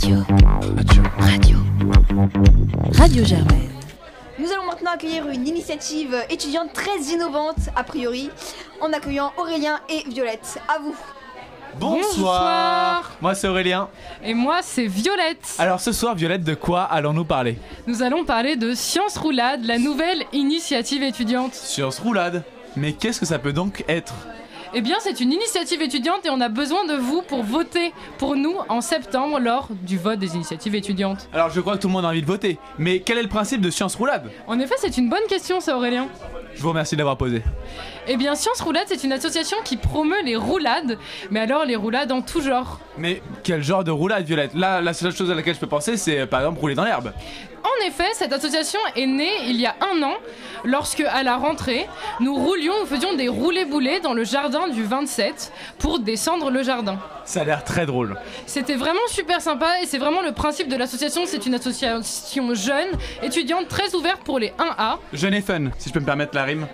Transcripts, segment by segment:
Radio. Radio. Radio. Radio Germaine. Nous allons maintenant accueillir une initiative étudiante très innovante, a priori, en accueillant Aurélien et Violette. À vous. Bonsoir. Moi c'est Aurélien. Et moi c'est Violette. Alors ce soir Violette de quoi allons-nous parler? Nous allons parler de Science Roulade, la nouvelle initiative étudiante. Science roulade. Mais qu'est-ce que ça peut donc être? Eh bien c'est une initiative étudiante et on a besoin de vous pour voter pour nous en septembre lors du vote des initiatives étudiantes. Alors je crois que tout le monde a envie de voter. Mais quel est le principe de Science roulade En effet c'est une bonne question ça Aurélien. Je vous remercie d'avoir posé. Eh bien Science Roulade c'est une association qui promeut les roulades, mais alors les roulades en tout genre. Mais quel genre de roulade Violette? Là la seule chose à laquelle je peux penser c'est euh, par exemple rouler dans l'herbe. En effet, cette association est née il y a un an, lorsque, à la rentrée, nous roulions, nous faisions des roulés-boulés dans le jardin du 27 pour descendre le jardin. Ça a l'air très drôle. C'était vraiment super sympa et c'est vraiment le principe de l'association. C'est une association jeune, étudiante, très ouverte pour les 1A. Jeune et fun, si je peux me permettre la rime.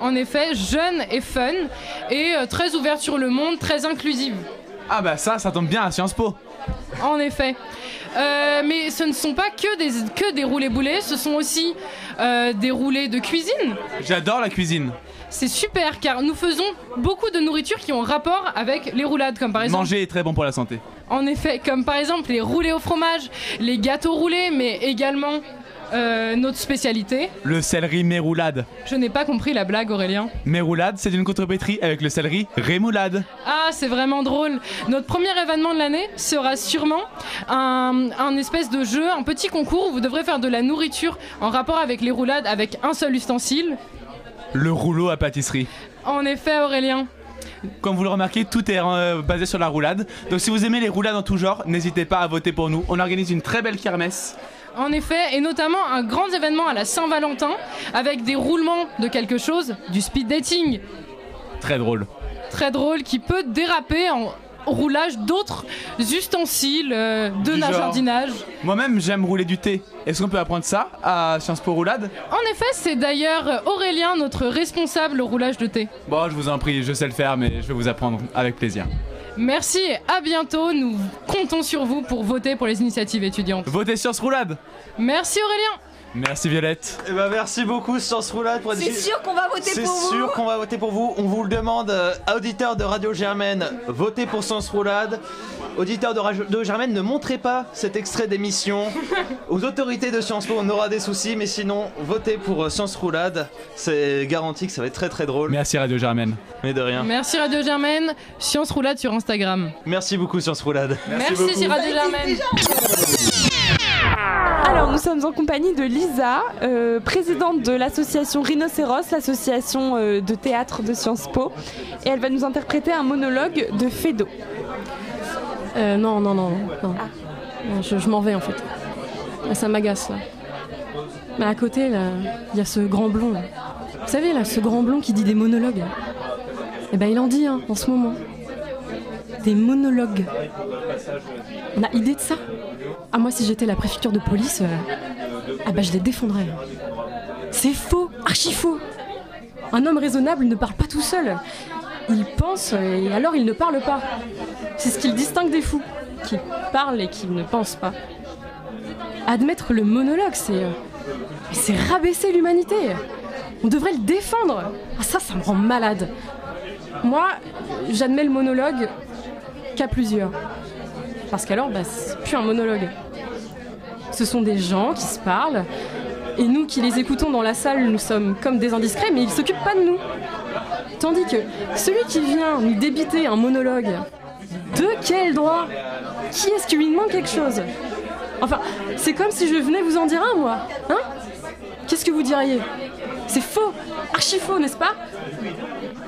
En effet, jeune et fun et euh, très ouverte sur le monde, très inclusive. Ah bah ça, ça tombe bien à Sciences Po. En effet. Euh, mais ce ne sont pas que des, que des roulés-boulés, ce sont aussi euh, des roulés de cuisine. J'adore la cuisine. C'est super car nous faisons beaucoup de nourriture qui ont rapport avec les roulades, comme par exemple. Manger est très bon pour la santé. En effet, comme par exemple les roulés au fromage, les gâteaux roulés, mais également euh, notre spécialité. Le céleri méroulade. Je n'ai pas compris la blague, Aurélien. Méroulade, c'est une contrepétrie avec le céleri rémoulade. Ah, c'est vraiment drôle. Notre premier événement de l'année sera sûrement un, un espèce de jeu, un petit concours où vous devrez faire de la nourriture en rapport avec les roulades avec un seul ustensile. Le rouleau à pâtisserie. En effet, Aurélien. Comme vous le remarquez, tout est euh, basé sur la roulade. Donc si vous aimez les roulades en tout genre, n'hésitez pas à voter pour nous. On organise une très belle kermesse. En effet, et notamment un grand événement à la Saint-Valentin avec des roulements de quelque chose, du speed dating. Très drôle. Très drôle qui peut déraper en roulage d'autres ustensiles euh, de jardinage. Moi-même, j'aime rouler du thé. Est-ce qu'on peut apprendre ça à Sciences Po Roulade? En effet, c'est d'ailleurs Aurélien, notre responsable roulage de thé. Bon, je vous en prie, je sais le faire, mais je vais vous apprendre avec plaisir. Merci et à bientôt. Nous comptons sur vous pour voter pour les initiatives étudiantes. Votez Sciences Roulade Merci Aurélien. Merci Violette. Eh ben merci beaucoup Science Roulade pour C'est sûr qu'on va voter C'est pour vous. sûr qu'on va voter pour vous. On vous le demande, euh, auditeurs de Radio Germaine, votez pour Science Roulade. Auditeurs de Radio de Germaine, ne montrez pas cet extrait d'émission aux autorités de Sciences Po. On aura des soucis, mais sinon, votez pour euh, Science Roulade. C'est garanti que ça va être très très drôle. Merci Radio Germaine. Mais de rien. Merci Radio Germaine. Science Roulade sur Instagram. Merci beaucoup Science Roulade. Merci, Radio Germaine. Alors, nous sommes en compagnie de Lisa, euh, présidente de l'association Rhinocéros, l'association euh, de théâtre de Sciences Po. Et elle va nous interpréter un monologue de Fédo. Euh, non, non, non, non. Je, m'en vais en fait. Ça m'agace. Mais à côté, il y a ce grand blond. Vous savez, là, ce grand blond qui dit des monologues. Eh ben, il en dit, hein, en ce moment. Des monologues. On a idée de ça Ah, moi, si j'étais la préfecture de police, euh, ah bah, je les défendrais. C'est faux, archi faux. Un homme raisonnable ne parle pas tout seul. Il pense euh, et alors il ne parle pas. C'est ce qui le distingue des fous, qui parlent et qui ne pensent pas. Admettre le monologue, c'est. euh, c'est rabaisser l'humanité. On devrait le défendre. Ah, ça, ça me rend malade. Moi, j'admets le monologue qu'à plusieurs. Parce qu'alors, bah, c'est plus un monologue. Ce sont des gens qui se parlent, et nous qui les écoutons dans la salle, nous sommes comme des indiscrets, mais ils s'occupent pas de nous. Tandis que celui qui vient nous débiter un monologue, de quel droit? Qui est-ce qui lui demande quelque chose? Enfin, c'est comme si je venais vous en dire un, moi. Hein? Qu'est-ce que vous diriez? C'est faux Archi faux, n'est-ce pas?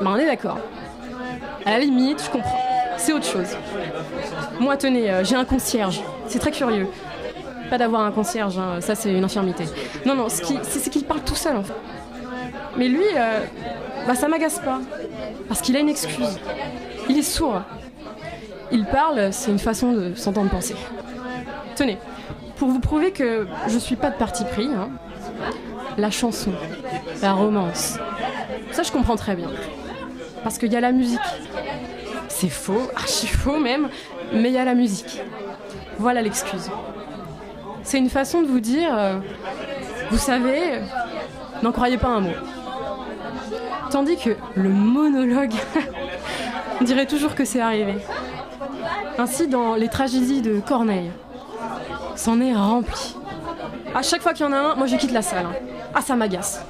Ben, on est d'accord. À la limite, je comprends. C'est autre chose. Moi, tenez, euh, j'ai un concierge. C'est très curieux. Pas d'avoir un concierge, hein, ça c'est une infirmité. Non, non, ce c'est qu'il parle tout seul en fait. Mais lui, euh, bah ça m'agace pas. Parce qu'il a une excuse. Il est sourd. Il parle, c'est une façon de s'entendre penser. Tenez, pour vous prouver que je suis pas de parti pris, hein, la chanson, la romance, ça je comprends très bien. Parce qu'il y a la musique. C'est faux, archi faux même, mais il y a la musique. Voilà l'excuse. C'est une façon de vous dire, euh, vous savez, n'en croyez pas un mot. Tandis que le monologue, on dirait toujours que c'est arrivé. Ainsi, dans les tragédies de Corneille, c'en est rempli. À chaque fois qu'il y en a un, moi je quitte la salle. hein. Ah, ça m'agace.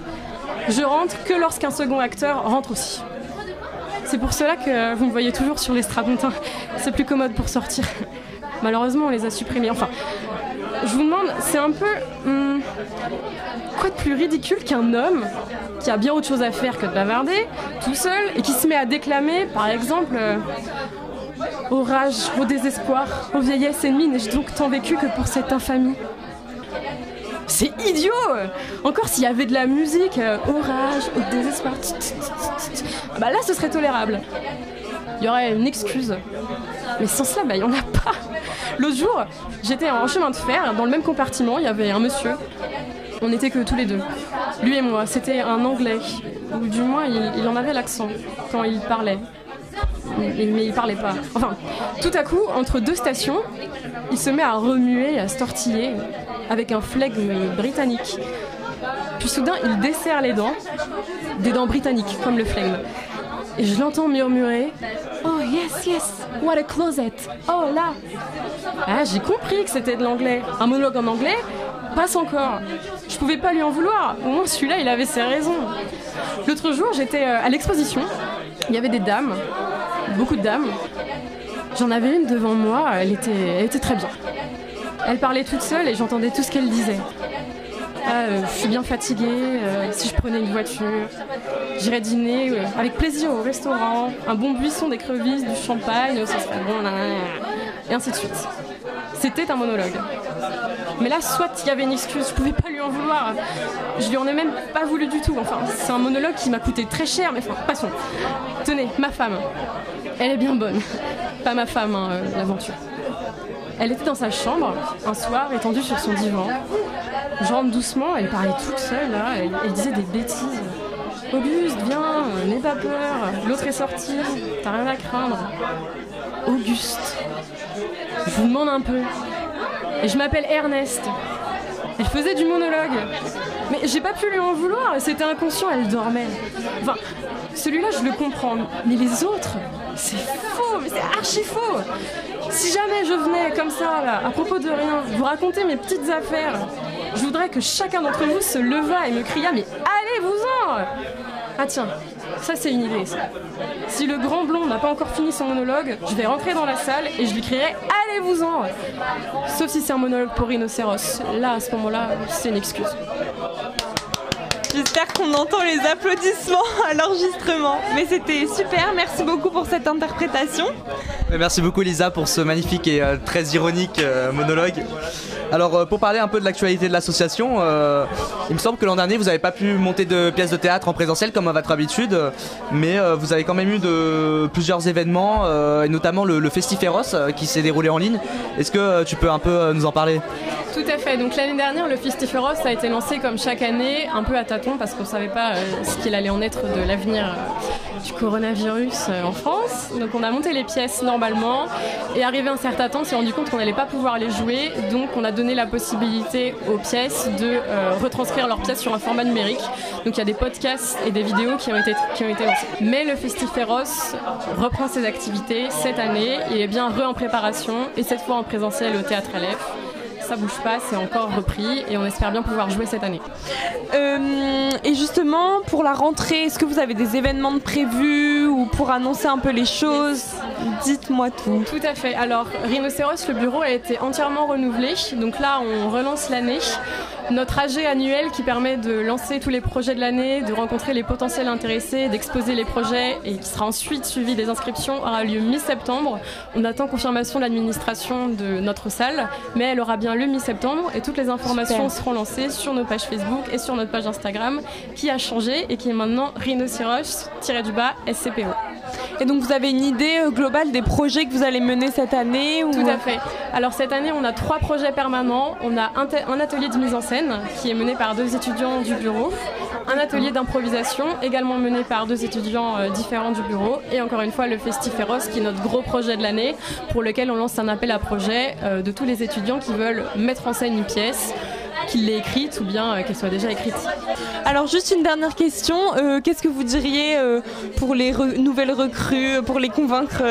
Je rentre que lorsqu'un second acteur rentre aussi. C'est pour cela que vous me voyez toujours sur les strapontins. C'est plus commode pour sortir. Malheureusement, on les a supprimés. Enfin, je vous demande, c'est un peu. hum, quoi de plus ridicule qu'un homme qui a bien autre chose à faire que de bavarder, tout seul, et qui se met à déclamer, par exemple. euh, Au rage, au désespoir, aux vieillesses ennemies, n'ai-je donc tant vécu que pour cette infamie C'est idiot Encore s'il y avait de la musique, euh, au désespoir, tch, bah là ce serait tolérable. Il y aurait une excuse. Mais sans cela, bah il y en a pas. L'autre jour, j'étais en chemin de fer, dans le même compartiment, il y avait un monsieur. On n'était que tous les deux. Lui et moi, c'était un anglais. Ou du moins, il en avait l'accent quand il parlait. Mais, il parlait pas. Enfin, tout à coup, entre deux stations, il se met à remuer, à se tortiller, avec un flegme britannique. Puis soudain, il desserre les dents, des dents britanniques, comme le flegme. Et je l'entends murmurer Oh yes, yes, what a closet. Oh là Ah, j'ai compris que c'était de l'anglais. Un monologue en anglais passe encore. Je pouvais pas lui en vouloir. Au moins, celui-là, il avait ses raisons. L'autre jour, j'étais euh, à l'exposition. Il y avait des dames, beaucoup de dames. J'en avais une devant moi, elle était, très bien. Elle parlait toute seule et j'entendais tout ce qu'elle disait. Ah, euh, je suis bien fatiguée, euh, si je prenais une voiture, j'irais dîner euh, avec plaisir au restaurant, un bon buisson d'écrevisses, du champagne, et ainsi de suite. C'était un monologue. Mais là, soit il y avait une excuse, je pouvais pas lui en vouloir. Je lui en ai même pas voulu du tout. Enfin, c'est un monologue qui m'a coûté très cher, mais enfin, passons. Tenez, ma femme. Elle est bien bonne. Pas ma femme, hein, euh, l'aventure. Elle était dans sa chambre, un soir, étendue sur son divan. Je rentre doucement, elle parlait toute seule, là, elle, disait des bêtises. Auguste, viens, euh, n'aie pas peur, l'autre est sorti, t'as rien à craindre. Auguste. Je vous demande un peu. Et je m'appelle Ernest. Elle faisait du monologue. Mais j'ai pas pu lui en vouloir, c'était inconscient, elle dormait. Enfin, celui-là, je le comprends. Mais les autres, c'est faux, mais c'est archi faux. Si jamais je venais comme ça, là, à propos de rien, vous raconter mes petites affaires, je voudrais que chacun d'entre vous se levât et me cria Mais allez-vous-en Ah tiens, ça c'est une idée. Si le grand blond n'a pas encore fini son monologue, je vais rentrer dans la salle et je lui crierai Allez-vous-en Sauf si c'est un monologue pour rhinocéros. Là, à ce moment-là, c'est une excuse. J'espère qu'on entend les applaudissements à l'enregistrement. Mais c'était super, merci beaucoup pour cette interprétation. Merci beaucoup Lisa pour ce magnifique et euh, très ironique euh, monologue. Alors euh, pour parler un peu de l'actualité de l'association, euh, il me semble que l'an dernier vous n'avez pas pu monter de pièces de théâtre en présentiel comme à votre habitude, mais euh, vous avez quand même eu de plusieurs événements, euh, et notamment le, le Festiféros qui s'est déroulé en ligne. Est-ce que tu peux un peu nous en parler? Tout à fait. Donc l'année dernière, le Festiféros a été lancé comme chaque année, un peu à tâtons parce qu'on ne savait pas euh, ce qu'il allait en être de l'avenir euh, du coronavirus euh, en France. Donc on a monté les pièces normalement et arrivé un certain temps, on s'est rendu compte qu'on n'allait pas pouvoir les jouer. Donc on a donné la possibilité aux pièces de retranscrire leurs pièces sur un format numérique. Donc il y a des podcasts et des vidéos qui ont été, qui ont été. Mais le Festiféros reprend ses activités cette année. Il est bien re en préparation et cette fois en présentiel au Théâtre LF ça bouge pas, c'est encore repris et on espère bien pouvoir jouer cette année. Euh, et justement, pour la rentrée, est-ce que vous avez des événements de prévus ou pour annoncer un peu les choses? Dites-moi tout. Tout à fait. Alors, Rhinocéros, le bureau a été entièrement renouvelé. Donc là, on relance l'année. Notre AG annuel qui permet de lancer tous les projets de l'année, de rencontrer les potentiels intéressés, d'exposer les projets et qui sera ensuite suivi des inscriptions aura lieu mi-septembre. On attend confirmation de l'administration de notre salle, mais elle aura bien lieu mi-septembre et toutes les informations Super. seront lancées sur nos pages Facebook et sur notre page Instagram qui a changé et qui est maintenant rhinocéros-du-bas SCPO. Et donc vous avez une idée euh, globale des projets que vous allez mener cette année ou... Tout à fait. Alors cette année, on a trois projets permanents. On a un, atelier de mise en scène qui est mené par deux étudiants du bureau, un atelier d'improvisation également mené par deux étudiants euh, différents du bureau, et encore une fois le Festiféros qui est notre gros projet de l'année pour lequel on lance un appel à projet euh, de tous les étudiants qui veulent mettre en scène une pièce qu'il l'ait écrite ou bien euh, qu'elle soit déjà écrite. Alors juste une dernière question, euh, qu'est-ce que vous diriez euh, pour les nouvelles recrues, pour les convaincre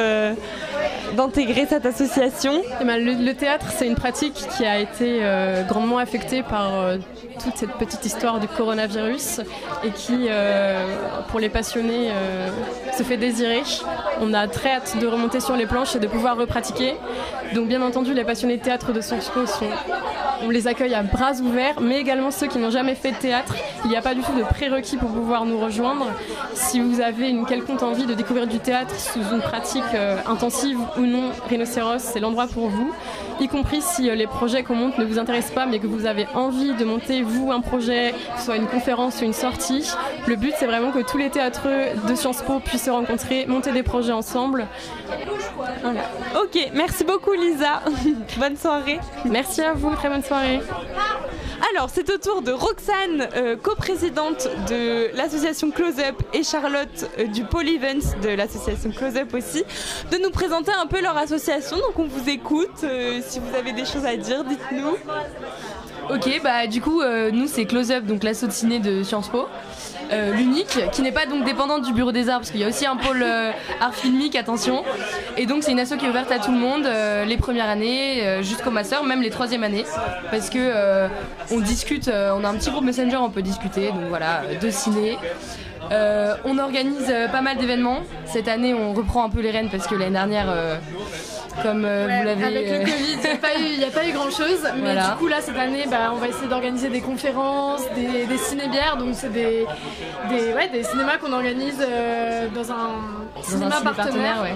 d'intégrer cette association? Eh ben, le, théâtre, c'est une pratique qui a été grandement affectée par toute cette petite histoire du coronavirus et qui, pour les passionnés, se fait désirer. On a très hâte de remonter sur les planches et de pouvoir repratiquer. Donc bien entendu, les passionnés de théâtre de Sciences Po sont on les accueille à bras ouverts, mais également ceux qui n'ont jamais fait de théâtre. Il n'y a pas du tout de prérequis pour pouvoir nous rejoindre. Si vous avez une quelconque envie de découvrir du théâtre sous une pratique euh, intensive ou non, Rhinocéros, c'est l'endroit pour vous. Y compris si euh, les projets qu'on monte ne vous intéressent pas, mais que vous avez envie de monter, vous, un projet, soit une conférence ou une sortie. Le but, c'est vraiment que tous les théâtreux de Sciences Po puissent se rencontrer, monter des projets ensemble. Voilà. Ok, merci beaucoup Lisa. bonne soirée. Merci à vous, très bonne soirée. Alors, c'est au tour de Roxane, euh, coprésidente de l'association Close Up, et Charlotte euh, du Pôle Events de l'association Close Up aussi, de nous présenter un peu leur association. Donc, on vous écoute. Euh, si vous avez des choses à dire, dites-nous. Ok, bah du coup, euh, nous c'est Close Up, donc ciné de Sciences Po. Euh, l'unique, qui n'est pas donc dépendante du bureau des arts, parce qu'il y a aussi un pôle euh, art filmique, attention. Et donc c'est une asso qui est ouverte à tout le monde, euh, les premières années jusqu'au master, même les troisième années, parce que on discute, on a un petit groupe Messenger, on peut discuter, donc voilà, de ciné. on organise pas mal d'événements. Cette année, on reprend un peu les rênes parce que l'année dernière comme euh, ouais, vous l'avez. Avec le Covid, il n'y a, a, pas eu grand chose. Mais Voilà. du coup, là, cette année, bah, on va essayer d'organiser des conférences, des, des ciné-bières. Donc, c'est des, des, ouais, des cinémas qu'on organise euh, dans un Dans cinéma un partenaire. partenaire, ouais.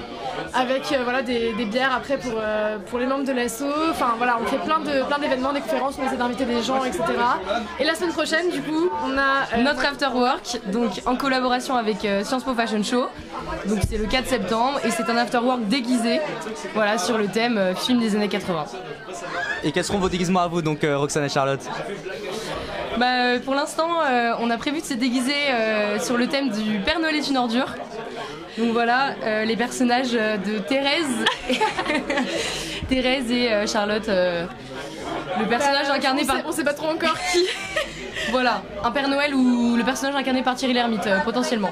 Avec euh, voilà, des, des bières après pour, euh, pour les membres de l'asso. Enfin voilà, on fait plein de plein d'événements, des conférences, on essaie d'inviter des gens, etc. Et la semaine prochaine, du coup, on a euh, Notre After Work, donc en collaboration avec euh, Sciences Po Fashion Show. Donc c'est le 4 septembre et c'est un After Work déguisé, voilà, sur le thème euh, film des années 80. Et quels seront vos déguisements à vous, donc euh, Roxane et Charlotte Bah, euh, pour l'instant, euh, on a prévu de se déguiser euh, sur le thème du Père Noël est une ordure. Donc voilà, euh, les personnages de Thérèse, Thérèse et euh, Charlotte. euh, le personnage bah, incarné on par. sait- on sait pas trop encore qui. Voilà, un Père Noël ou le personnage incarné par Thierry Lhermitte, euh, potentiellement.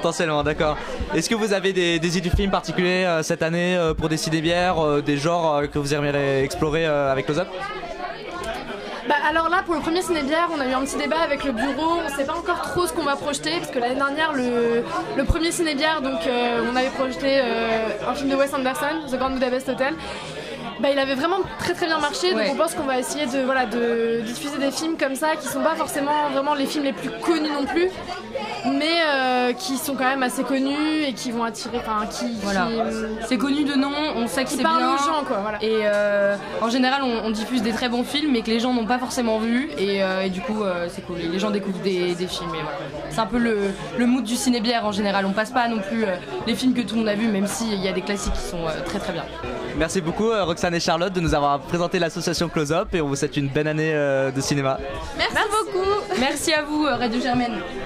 Potentiellement, d'accord. Est-ce que vous avez des, des idées de films particuliers euh, cette année euh, pour décider bière, euh, des genres euh, que vous aimeriez explorer euh, avec Close Up Bah alors là pour le premier ciné-bière on a eu un petit débat avec le bureau, on sait pas encore trop ce qu'on va projeter parce que l'année dernière le, le premier ciné-bière donc euh, on avait projeté euh, un film de Wes Anderson, The Grand Budapest Hotel. Bah, il avait vraiment très très bien marché donc Ouais. on pense qu'on va essayer de, voilà, de diffuser des films comme ça qui sont pas forcément vraiment les films les plus connus non plus mais euh, qui sont quand même assez connus et qui vont attirer, enfin qui, Voilà. qui, euh, C'est connu de nom, on sait que c'est parlent bien. aux gens quoi voilà. Et euh, en général, on, on diffuse des très bons films, mais que les gens n'ont pas forcément vus. Et, euh, et du coup, euh, c'est cool. Et les gens découvrent des, des films. et voilà. C'est un peu le, le mood du ciné-bière en général. On passe pas non plus euh, les films que tout le monde a vus, même s'il y a des classiques qui sont euh, très très bien. Merci beaucoup euh, Roxane et Charlotte de nous avoir présenté l'association Close Up et on vous souhaite une belle année euh, de cinéma. Merci, beaucoup. Merci à vous, Radio Germaine.